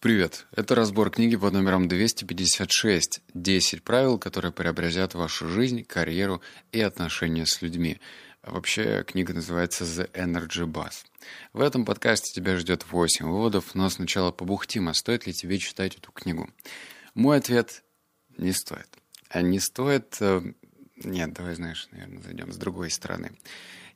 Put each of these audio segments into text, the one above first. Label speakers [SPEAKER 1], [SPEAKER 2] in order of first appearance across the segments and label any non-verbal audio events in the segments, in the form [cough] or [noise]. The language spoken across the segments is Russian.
[SPEAKER 1] Привет! Это разбор книги под номером 256 «10 правил, которые преобразят вашу жизнь, карьеру и отношения с людьми». Вообще, книга называется «The Energy Bus». В этом подкасте тебя ждет 8 выводов, но сначала побухтим, а стоит ли тебе читать эту книгу? Мой ответ – не стоит. А не стоит... Э, нет, давай, знаешь, наверное, зайдем с другой стороны.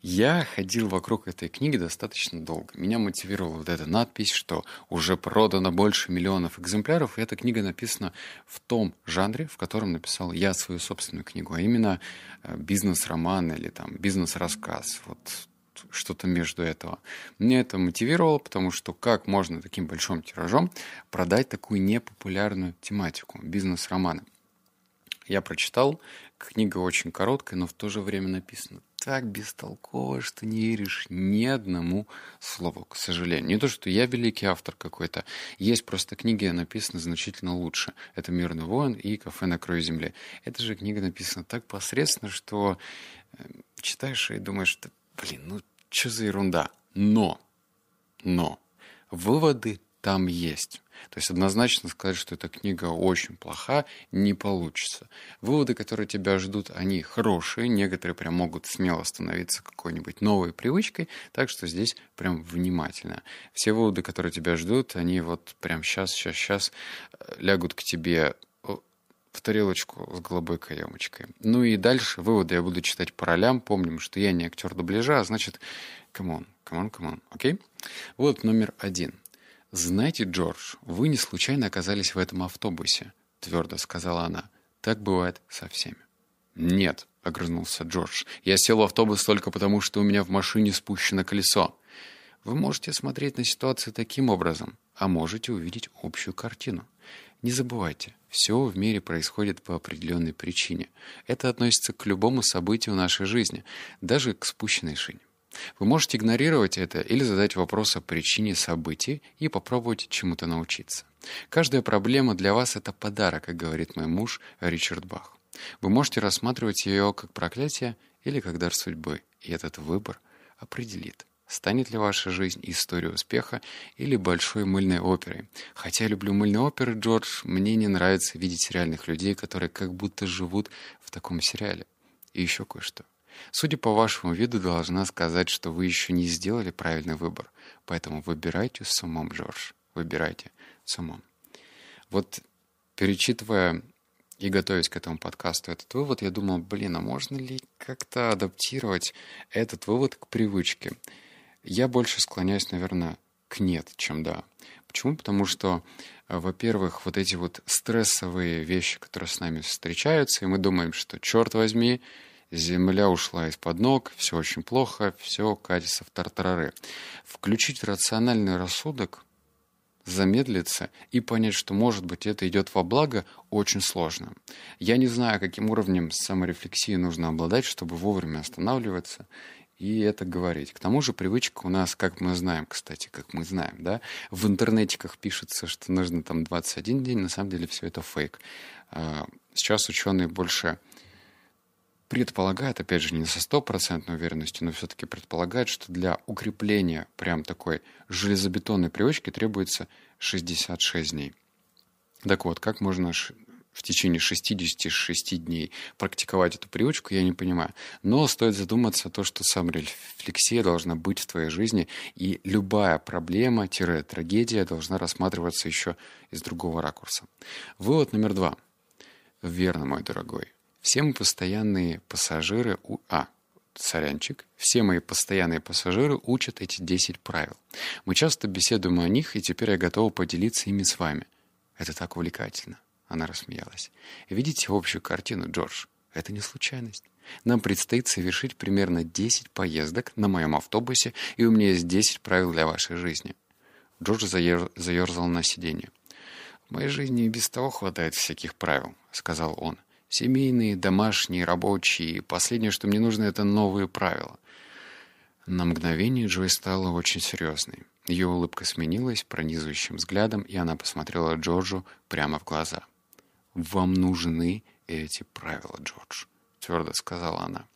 [SPEAKER 1] Я ходил вокруг этой книги достаточно долго. Меня мотивировала вот эта надпись, что уже продано больше миллионов экземпляров, и эта книга написана в том жанре, в котором написал я свою собственную книгу, а именно э, бизнес-роман или там бизнес-рассказ. Вот что-то между этого. Мне это мотивировало, потому что как можно таким большим тиражом продать такую непопулярную тематику бизнес-романа. Я прочитал, книга очень короткая, но в то же время написана так бестолково, что не веришь ни одному слову, к сожалению. Не то, что я великий автор какой-то. Есть просто книги, написаны значительно лучше. Это «Мирный воин» и «Кафе на краю земли». Эта же книга написана так посредственно, что э, читаешь и думаешь, да, блин, ну что за ерунда. Но, но, выводы там есть. То есть однозначно сказать, что эта книга очень плоха, не получится. Выводы, которые тебя ждут, они хорошие. Некоторые прям могут смело становиться какой-нибудь новой привычкой. Так что здесь прям внимательно. Все выводы, которые тебя ждут, они вот прям сейчас, сейчас, сейчас э, лягут к тебе в тарелочку с голубой каемочкой. Ну и дальше выводы я буду читать по ролям. Помним, что я не актер дубляжа, а значит, come on, come on, come on, окей? Вот номер один. «Знаете, Джордж, вы не случайно оказались в этом автобусе», — твердо сказала она. «Так бывает со всеми». «Нет», — огрызнулся Джордж, — «я сел в автобус только потому, что у меня в машине спущено колесо». Вы можете смотреть на ситуацию таким образом, а можете увидеть общую картину. Не забывайте, все в мире происходит по определенной причине. Это относится к любому событию нашей жизни, даже к спущенной шине. Вы можете игнорировать это или задать вопрос о причине событий и попробовать чему-то научиться. Каждая проблема для вас – это подарок, как говорит мой муж Ричард Бах. Вы можете рассматривать ее как проклятие или как дар судьбы, и этот выбор определит, станет ли ваша жизнь историей успеха или большой мыльной оперой. Хотя я люблю мыльные оперы, Джордж, мне не нравится видеть реальных людей, которые как будто живут в таком сериале. И еще кое-что. Судя по вашему виду, должна сказать, что вы еще не сделали правильный выбор. Поэтому выбирайте с умом, Джордж. Выбирайте с умом. Вот перечитывая и готовясь к этому подкасту этот вывод, я думал, блин, а можно ли как-то адаптировать этот вывод к привычке? Я больше склоняюсь, наверное, к нет, чем да. Почему? Потому что, во-первых, вот эти вот стрессовые вещи, которые с нами встречаются, и мы думаем, что, черт возьми, Земля ушла из-под ног, все очень плохо, все катится в тартарары. Включить рациональный рассудок, замедлиться и понять, что, может быть, это идет во благо, очень сложно. Я не знаю, каким уровнем саморефлексии нужно обладать, чтобы вовремя останавливаться и это говорить. К тому же привычка у нас, как мы знаем, кстати, как мы знаем, да, в интернетиках пишется, что нужно там 21 день, на самом деле все это фейк. А, сейчас ученые больше предполагает, опять же, не со стопроцентной уверенностью, но все-таки предполагает, что для укрепления прям такой железобетонной привычки требуется 66 дней. Так вот, как можно в течение 66 дней практиковать эту привычку, я не понимаю. Но стоит задуматься о том, что саморефлексия должна быть в твоей жизни, и любая проблема-трагедия должна рассматриваться еще из другого ракурса. Вывод номер два. Верно, мой дорогой. Все мы постоянные пассажиры... У... А, сорянчик. Все мои постоянные пассажиры учат эти 10 правил. Мы часто беседуем о них, и теперь я готова поделиться ими с вами. Это так увлекательно. Она рассмеялась. Видите общую картину, Джордж? Это не случайность. Нам предстоит совершить примерно 10 поездок на моем автобусе, и у меня есть 10 правил для вашей жизни. Джордж заер... заерзал на сиденье. «В моей жизни и без того хватает всяких правил», — сказал он. Семейные, домашние, рабочие. Последнее, что мне нужно, это новые правила. На мгновение Джой стала очень серьезной. Ее улыбка сменилась пронизывающим взглядом, и она посмотрела Джорджу прямо в глаза. «Вам нужны эти правила, Джордж», — твердо сказала она.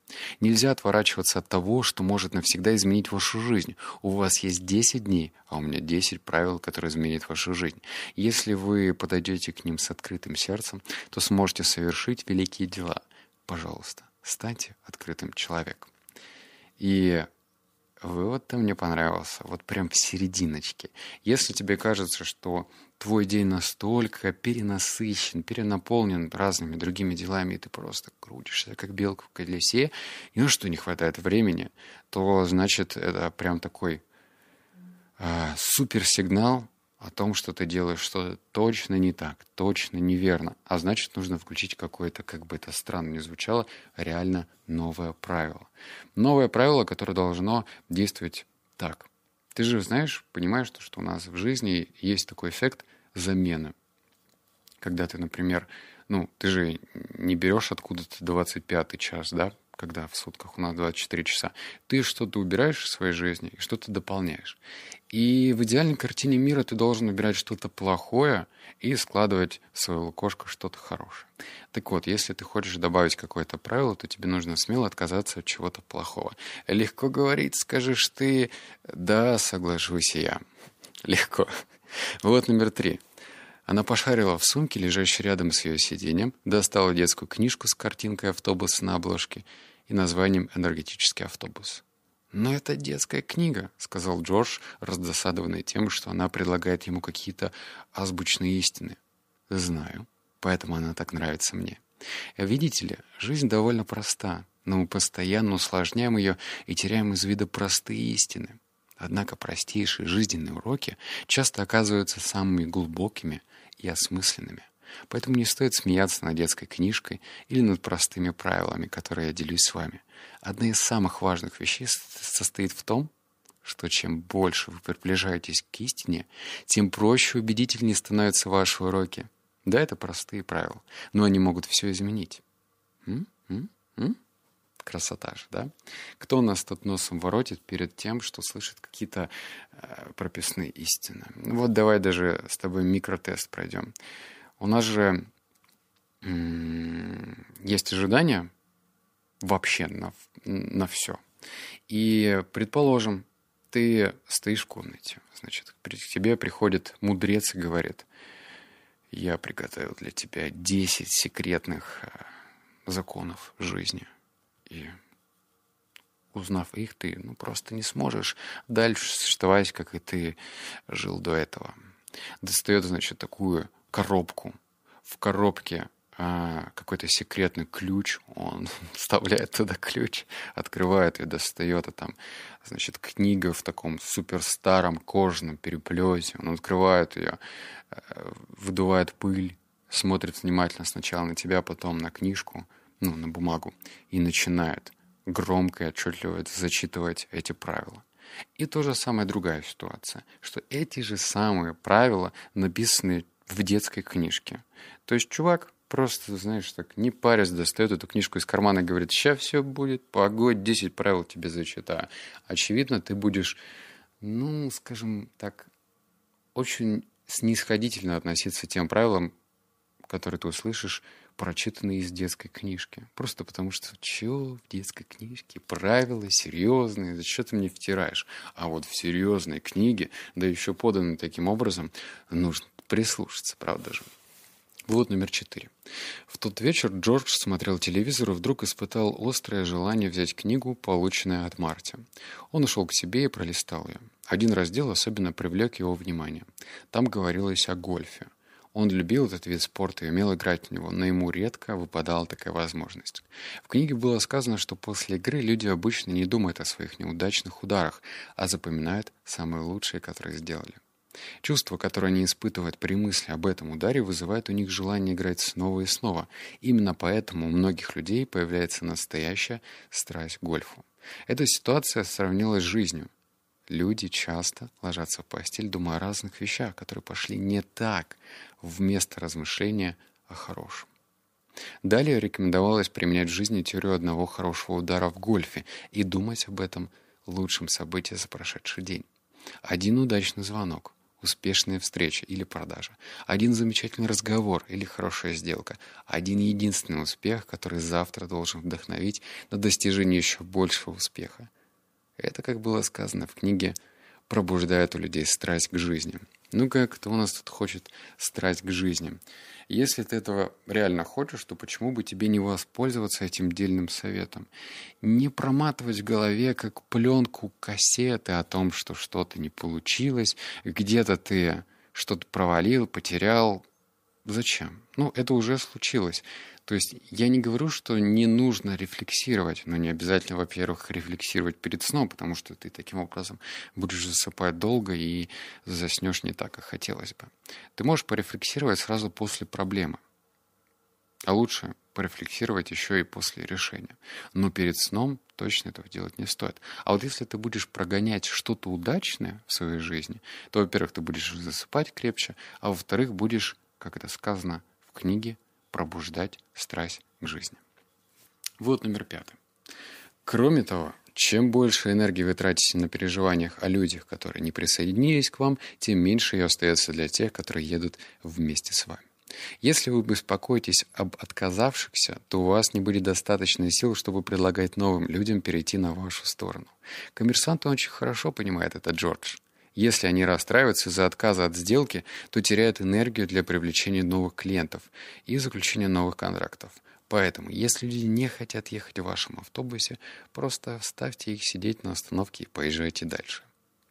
[SPEAKER 1] Нельзя отворачиваться от того, что может навсегда изменить вашу жизнь. У вас есть 10 дней, а у меня 10 правил, которые изменят вашу жизнь. Если вы подойдете к ним с открытым сердцем, то сможете совершить великие дела. Пожалуйста, станьте открытым человеком. И вывод-то мне понравился, вот прям в серединочке. Если тебе кажется, что твой день настолько перенасыщен, перенаполнен разными другими делами, и ты просто крутишься, как белка в колесе, и ну что не хватает времени, то значит это прям такой э, суперсигнал о том, что ты делаешь что-то точно не так, точно неверно. А значит, нужно включить какое-то, как бы это странно ни звучало, реально новое правило. Новое правило, которое должно действовать так. Ты же знаешь, понимаешь, что у нас в жизни есть такой эффект замены. Когда ты, например, ну, ты же не берешь откуда-то 25 час, да, когда в сутках у нас 24 часа, ты что-то убираешь в своей жизни и что-то дополняешь. И в идеальной картине мира ты должен убирать что-то плохое и складывать в свою лукошко что-то хорошее. Так вот, если ты хочешь добавить какое-то правило, то тебе нужно смело отказаться от чего-то плохого. Легко говорить, скажешь ты, да, соглашусь я. Легко. Вот номер три. Она пошарила в сумке, лежащей рядом с ее сиденьем, достала детскую книжку с картинкой автобуса на обложке и названием «Энергетический автобус». «Но это детская книга», — сказал Джордж, раздосадованный тем, что она предлагает ему какие-то азбучные истины. «Знаю, поэтому она так нравится мне. Видите ли, жизнь довольно проста, но мы постоянно усложняем ее и теряем из вида простые истины. Однако простейшие жизненные уроки часто оказываются самыми глубокими и осмысленными. Поэтому не стоит смеяться над детской книжкой или над простыми правилами, которые я делюсь с вами. Одна из самых важных вещей состоит в том, что чем больше вы приближаетесь к истине, тем проще и убедительнее становятся ваши уроки. Да, это простые правила, но они могут все изменить. М? М? М? Красота же, да? Кто нас тут носом воротит перед тем, что слышит какие-то э, прописные истины? Вот давай даже с тобой микротест пройдем. У нас же м- есть ожидания вообще на, на все. И, предположим, ты стоишь в комнате, значит, к тебе приходит мудрец и говорит, я приготовил для тебя 10 секретных э, законов жизни – и узнав их, ты ну, просто не сможешь дальше существовать, как и ты жил до этого. Достает, значит, такую коробку. В коробке а, какой-то секретный ключ, он [laughs] вставляет туда ключ, открывает и достает, а там, значит, книга в таком супер старом кожаном переплете, он открывает ее, э, выдувает пыль, смотрит внимательно сначала на тебя, потом на книжку, ну, на бумагу, и начинает громко и отчетливо зачитывать эти правила. И то же самое другая ситуация, что эти же самые правила написаны в детской книжке. То есть чувак просто, знаешь, так не парясь, достает эту книжку из кармана и говорит, сейчас все будет, погодь, 10 правил тебе зачитаю. Очевидно, ты будешь, ну, скажем так, очень снисходительно относиться к тем правилам, которые ты услышишь прочитанные из детской книжки. Просто потому что, чё в детской книжке? Правила серьезные, за что ты мне втираешь? А вот в серьезной книге, да еще поданной таким образом, нужно прислушаться, правда же? Вот номер четыре. В тот вечер Джордж смотрел телевизор и вдруг испытал острое желание взять книгу, полученную от Марти. Он ушел к себе и пролистал ее. Один раздел особенно привлек его внимание. Там говорилось о гольфе. Он любил этот вид спорта и умел играть в него, но ему редко выпадала такая возможность. В книге было сказано, что после игры люди обычно не думают о своих неудачных ударах, а запоминают самые лучшие, которые сделали. Чувство, которое они испытывают при мысли об этом ударе, вызывает у них желание играть снова и снова. Именно поэтому у многих людей появляется настоящая страсть к гольфу. Эта ситуация сравнилась с жизнью. Люди часто ложатся в постель, думая о разных вещах, которые пошли не так, вместо размышления о хорошем. Далее рекомендовалось применять в жизни теорию одного хорошего удара в гольфе и думать об этом лучшем событии за прошедший день. Один удачный звонок, успешная встреча или продажа, один замечательный разговор или хорошая сделка, один единственный успех, который завтра должен вдохновить на достижение еще большего успеха. Это, как было сказано в книге, пробуждает у людей страсть к жизни. Ну-ка, кто у нас тут хочет страсть к жизни? Если ты этого реально хочешь, то почему бы тебе не воспользоваться этим дельным советом? Не проматывать в голове, как пленку кассеты о том, что что-то не получилось, где-то ты что-то провалил, потерял. Зачем? Ну, это уже случилось. То есть я не говорю, что не нужно рефлексировать, но не обязательно, во-первых, рефлексировать перед сном, потому что ты таким образом будешь засыпать долго и заснешь не так, как хотелось бы. Ты можешь порефлексировать сразу после проблемы. А лучше порефлексировать еще и после решения. Но перед сном точно этого делать не стоит. А вот если ты будешь прогонять что-то удачное в своей жизни, то, во-первых, ты будешь засыпать крепче, а во-вторых, будешь, как это сказано в книге, пробуждать страсть к жизни. Вот номер пятый. Кроме того, чем больше энергии вы тратите на переживаниях о людях, которые не присоединились к вам, тем меньше ее остается для тех, которые едут вместе с вами. Если вы беспокоитесь об отказавшихся, то у вас не будет достаточно сил, чтобы предлагать новым людям перейти на вашу сторону. Коммерсант очень хорошо понимает это, Джордж. Если они расстраиваются из-за отказа от сделки, то теряют энергию для привлечения новых клиентов и заключения новых контрактов. Поэтому, если люди не хотят ехать в вашем автобусе, просто ставьте их сидеть на остановке и поезжайте дальше.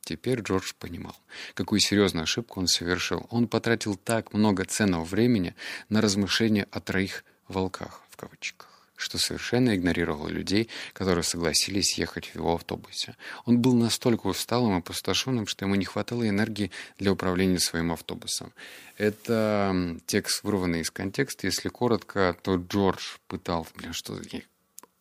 [SPEAKER 1] Теперь Джордж понимал, какую серьезную ошибку он совершил. Он потратил так много ценного времени на размышления о троих волках, в кавычках что совершенно игнорировал людей, которые согласились ехать в его автобусе. Он был настолько усталым и опустошенным, что ему не хватало энергии для управления своим автобусом. Это текст, вырванный из контекста. Если коротко, то Джордж пытался... Блин, что за...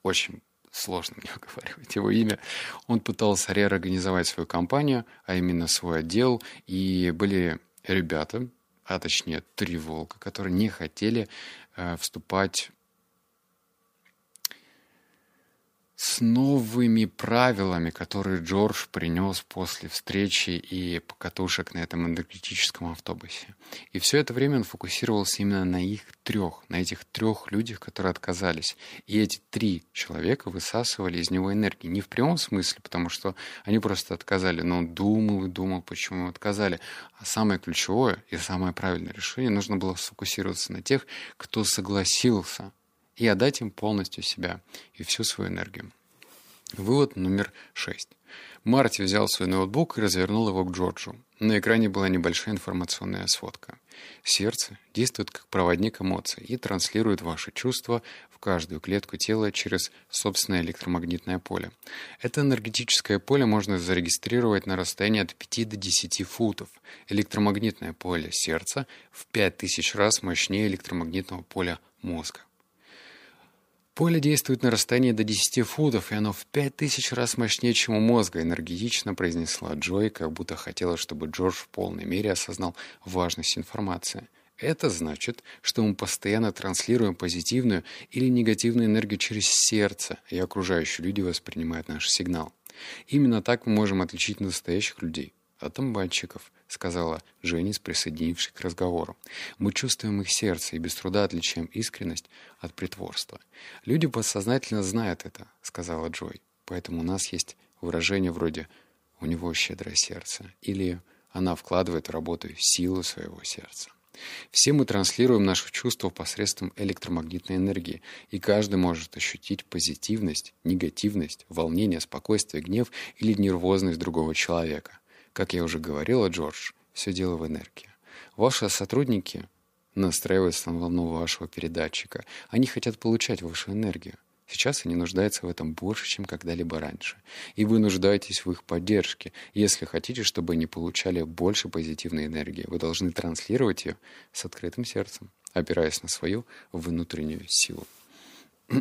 [SPEAKER 1] Очень сложно мне [laughs] выговаривать его имя. Он пытался реорганизовать свою компанию, а именно свой отдел, и были ребята, а точнее три волка, которые не хотели э, вступать с новыми правилами, которые Джордж принес после встречи и покатушек на этом энергетическом автобусе. И все это время он фокусировался именно на их трех, на этих трех людях, которые отказались. И эти три человека высасывали из него энергию. Не в прямом смысле, потому что они просто отказали, но он думал и думал, почему отказали. А самое ключевое и самое правильное решение нужно было сфокусироваться на тех, кто согласился и отдать им полностью себя и всю свою энергию. Вывод номер шесть. Марти взял свой ноутбук и развернул его к Джорджу. На экране была небольшая информационная сводка. Сердце действует как проводник эмоций и транслирует ваши чувства в каждую клетку тела через собственное электромагнитное поле. Это энергетическое поле можно зарегистрировать на расстоянии от 5 до 10 футов. Электромагнитное поле сердца в 5000 раз мощнее электромагнитного поля мозга. Поле действует на расстоянии до 10 футов, и оно в 5000 раз мощнее, чем у мозга, энергетично произнесла Джой, как будто хотела, чтобы Джордж в полной мере осознал важность информации. Это значит, что мы постоянно транслируем позитивную или негативную энергию через сердце, и окружающие люди воспринимают наш сигнал. Именно так мы можем отличить настоящих людей от амбанщиков, сказала Женис, присоединившись к разговору. Мы чувствуем их сердце и без труда отличаем искренность от притворства. Люди подсознательно знают это, сказала Джой. Поэтому у нас есть выражение вроде «у него щедрое сердце» или «она вкладывает в работу силу своего сердца». Все мы транслируем наши чувства посредством электромагнитной энергии, и каждый может ощутить позитивность, негативность, волнение, спокойствие, гнев или нервозность другого человека. Как я уже говорила, Джордж, все дело в энергии. Ваши сотрудники настраиваются на волну вашего передатчика. Они хотят получать вашу энергию. Сейчас они нуждаются в этом больше, чем когда-либо раньше. И вы нуждаетесь в их поддержке. Если хотите, чтобы они получали больше позитивной энергии, вы должны транслировать ее с открытым сердцем, опираясь на свою внутреннюю силу. [clears throat]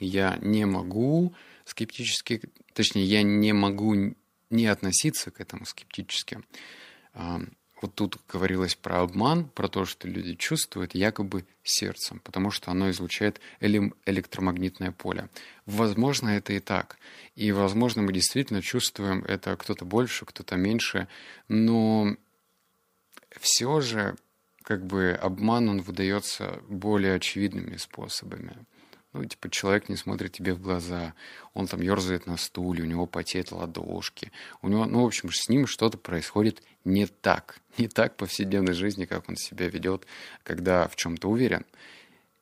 [SPEAKER 1] я не могу скептически, точнее, я не могу не относиться к этому скептически. Вот тут говорилось про обман, про то, что люди чувствуют якобы сердцем, потому что оно излучает электромагнитное поле. Возможно, это и так. И, возможно, мы действительно чувствуем это кто-то больше, кто-то меньше, но все же как бы обман, он выдается более очевидными способами. Ну, типа, человек не смотрит тебе в глаза, он там ерзает на стуле, у него потеют ладошки. У него, ну, в общем, с ним что-то происходит не так. [laughs] Не так в повседневной жизни, как он себя ведет, когда в чем-то уверен.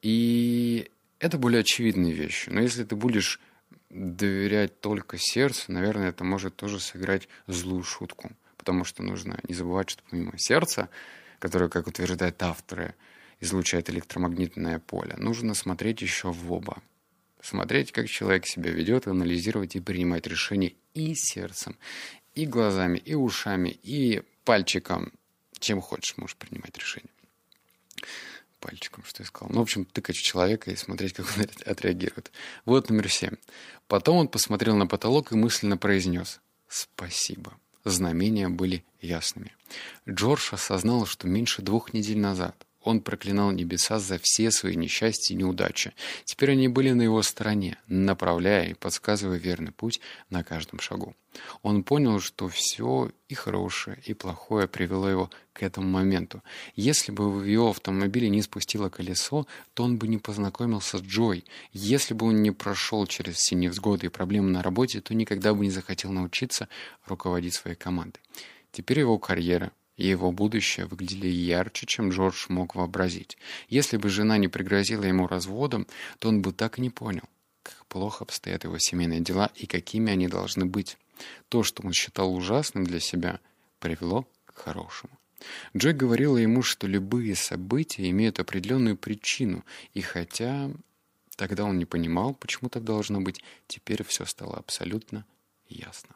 [SPEAKER 1] И это более очевидные вещи. Но если ты будешь доверять только сердцу, наверное, это может тоже сыграть злую шутку. Потому что нужно не забывать, что помимо сердца, которое, как утверждают авторы, излучает электромагнитное поле, нужно смотреть еще в оба. Смотреть, как человек себя ведет, анализировать и принимать решения и сердцем, и глазами, и ушами, и пальчиком. Чем хочешь, можешь принимать решение. Пальчиком, что я сказал. Ну, в общем, тыкать в человека и смотреть, как он [laughs] отреагирует. Вот номер семь. Потом он посмотрел на потолок и мысленно произнес «Спасибо». Знамения были ясными. Джордж осознал, что меньше двух недель назад он проклинал небеса за все свои несчастья и неудачи. Теперь они были на его стороне, направляя и подсказывая верный путь на каждом шагу. Он понял, что все и хорошее, и плохое привело его к этому моменту. Если бы в его автомобиле не спустило колесо, то он бы не познакомился с Джой. Если бы он не прошел через все невзгоды и проблемы на работе, то никогда бы не захотел научиться руководить своей командой. Теперь его карьера и его будущее выглядели ярче, чем Джордж мог вообразить. Если бы жена не пригрозила ему разводом, то он бы так и не понял, как плохо обстоят его семейные дела и какими они должны быть. То, что он считал ужасным для себя, привело к хорошему. Джой говорила ему, что любые события имеют определенную причину, и хотя тогда он не понимал, почему так должно быть, теперь все стало абсолютно ясно.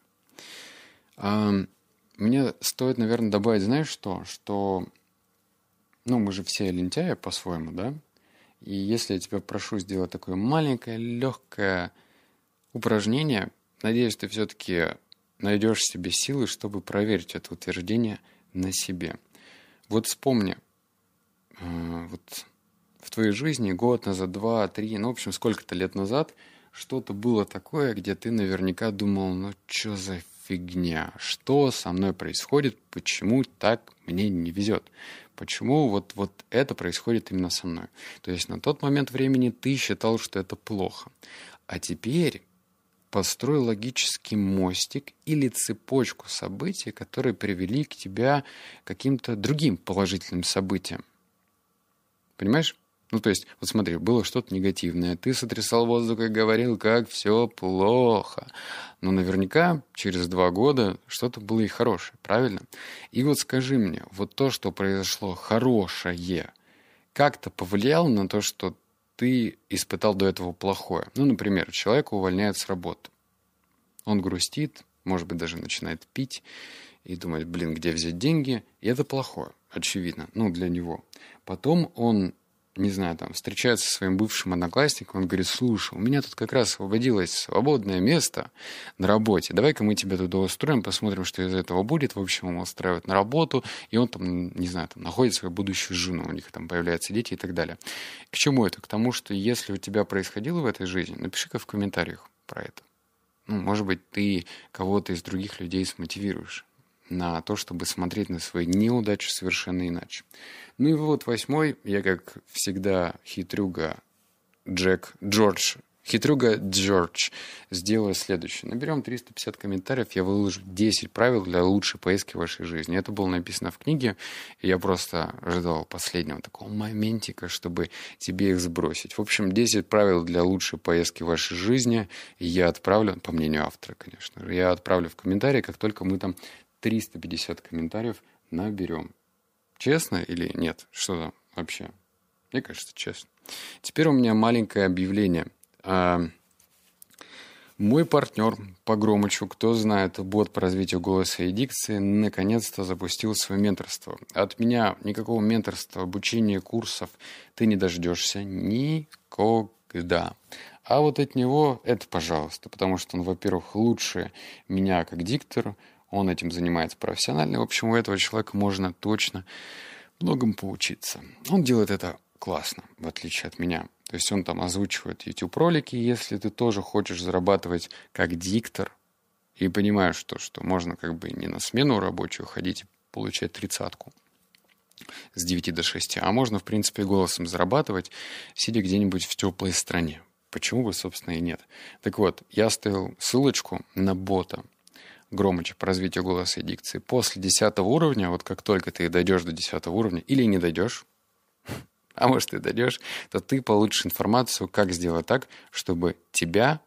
[SPEAKER 1] Мне стоит, наверное, добавить, знаешь что? Что, ну, мы же все лентяи по-своему, да? И если я тебя прошу сделать такое маленькое, легкое упражнение, надеюсь, ты все-таки найдешь себе силы, чтобы проверить это утверждение на себе. Вот вспомни, э, вот в твоей жизни год назад, два, три, ну, в общем, сколько-то лет назад что-то было такое, где ты наверняка думал, ну, что за фигня? Что со мной происходит? Почему так мне не везет? Почему вот, вот это происходит именно со мной? То есть на тот момент времени ты считал, что это плохо. А теперь построй логический мостик или цепочку событий, которые привели к тебя каким-то другим положительным событиям. Понимаешь? Ну, то есть, вот смотри, было что-то негативное. Ты сотрясал воздух и говорил, как все плохо. Но наверняка через два года что-то было и хорошее, правильно? И вот скажи мне, вот то, что произошло хорошее, как-то повлияло на то, что ты испытал до этого плохое? Ну, например, человека увольняют с работы. Он грустит, может быть, даже начинает пить и думает, блин, где взять деньги? И это плохое, очевидно, ну, для него. Потом он не знаю, там, встречается со своим бывшим одноклассником, он говорит, слушай, у меня тут как раз освободилось свободное место на работе, давай-ка мы тебя туда устроим, посмотрим, что из этого будет. В общем, он устраивает на работу, и он там, не знаю, там, находит свою будущую жену, у них там появляются дети и так далее. К чему это? К тому, что если у тебя происходило в этой жизни, напиши-ка в комментариях про это. Ну, может быть, ты кого-то из других людей смотивируешь на то, чтобы смотреть на свои неудачи совершенно иначе. Ну и вот восьмой, я как всегда хитрюга Джек, Джордж, хитрюга Джордж, сделаю следующее. Наберем 350 комментариев, я выложу 10 правил для лучшей поездки в вашей жизни. Это было написано в книге, и я просто ожидал последнего такого моментика, чтобы тебе их сбросить. В общем, 10 правил для лучшей поездки в вашей жизни я отправлю, по мнению автора, конечно же, я отправлю в комментарии, как только мы там 350 комментариев наберем. Честно или нет? Что там вообще? Мне кажется, честно. Теперь у меня маленькое объявление. А, мой партнер по Громычу, кто знает, бот по развитию голоса и дикции, наконец-то запустил свое менторство. От меня никакого менторства, обучения, курсов ты не дождешься никогда. А вот от него это пожалуйста, потому что он, во-первых, лучше меня как диктор, он этим занимается профессионально. В общем, у этого человека можно точно многому поучиться. Он делает это классно, в отличие от меня. То есть он там озвучивает YouTube-ролики, если ты тоже хочешь зарабатывать как диктор, и понимаешь, что, что можно как бы не на смену рабочую ходить и получать тридцатку, с 9 до 6. А можно, в принципе, голосом зарабатывать, сидя где-нибудь в теплой стране. Почему бы, собственно, и нет. Так вот, я оставил ссылочку на бота Громыча по развитию голоса и дикции. После 10 уровня, вот как только ты дойдешь до 10 уровня, или не дойдешь, [laughs] а может и дойдешь, то ты получишь информацию, как сделать так, чтобы тебя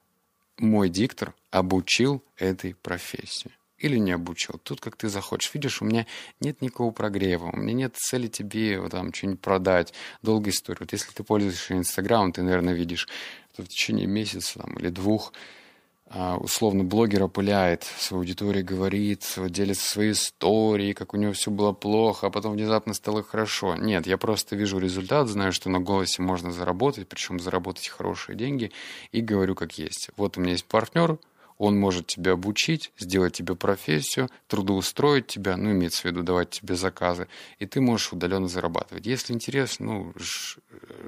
[SPEAKER 1] мой диктор обучил этой профессии или не обучил. Тут как ты захочешь. Видишь, у меня нет никакого прогрева, у меня нет цели тебе вот, там что-нибудь продать. Долгая история. Вот если ты пользуешься Инстаграмом, ты, наверное, видишь, что в течение месяца там, или двух условно блогер опыляет, свою аудиторию говорит, делится своей историей, как у него все было плохо, а потом внезапно стало хорошо. Нет, я просто вижу результат, знаю, что на голосе можно заработать, причем заработать хорошие деньги, и говорю как есть. Вот у меня есть партнер, он может тебя обучить, сделать тебе профессию, трудоустроить тебя, ну, имеется в виду давать тебе заказы, и ты можешь удаленно зарабатывать. Если интересно, ну, ж,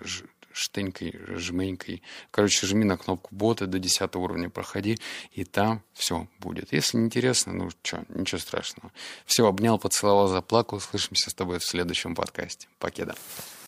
[SPEAKER 1] ж, штенькой, жменькой. Короче, жми на кнопку бота до 10 уровня, проходи, и там все будет. Если не интересно, ну что, ничего страшного. Все, обнял, поцеловал, заплакал. Слышимся с тобой в следующем подкасте. Покеда.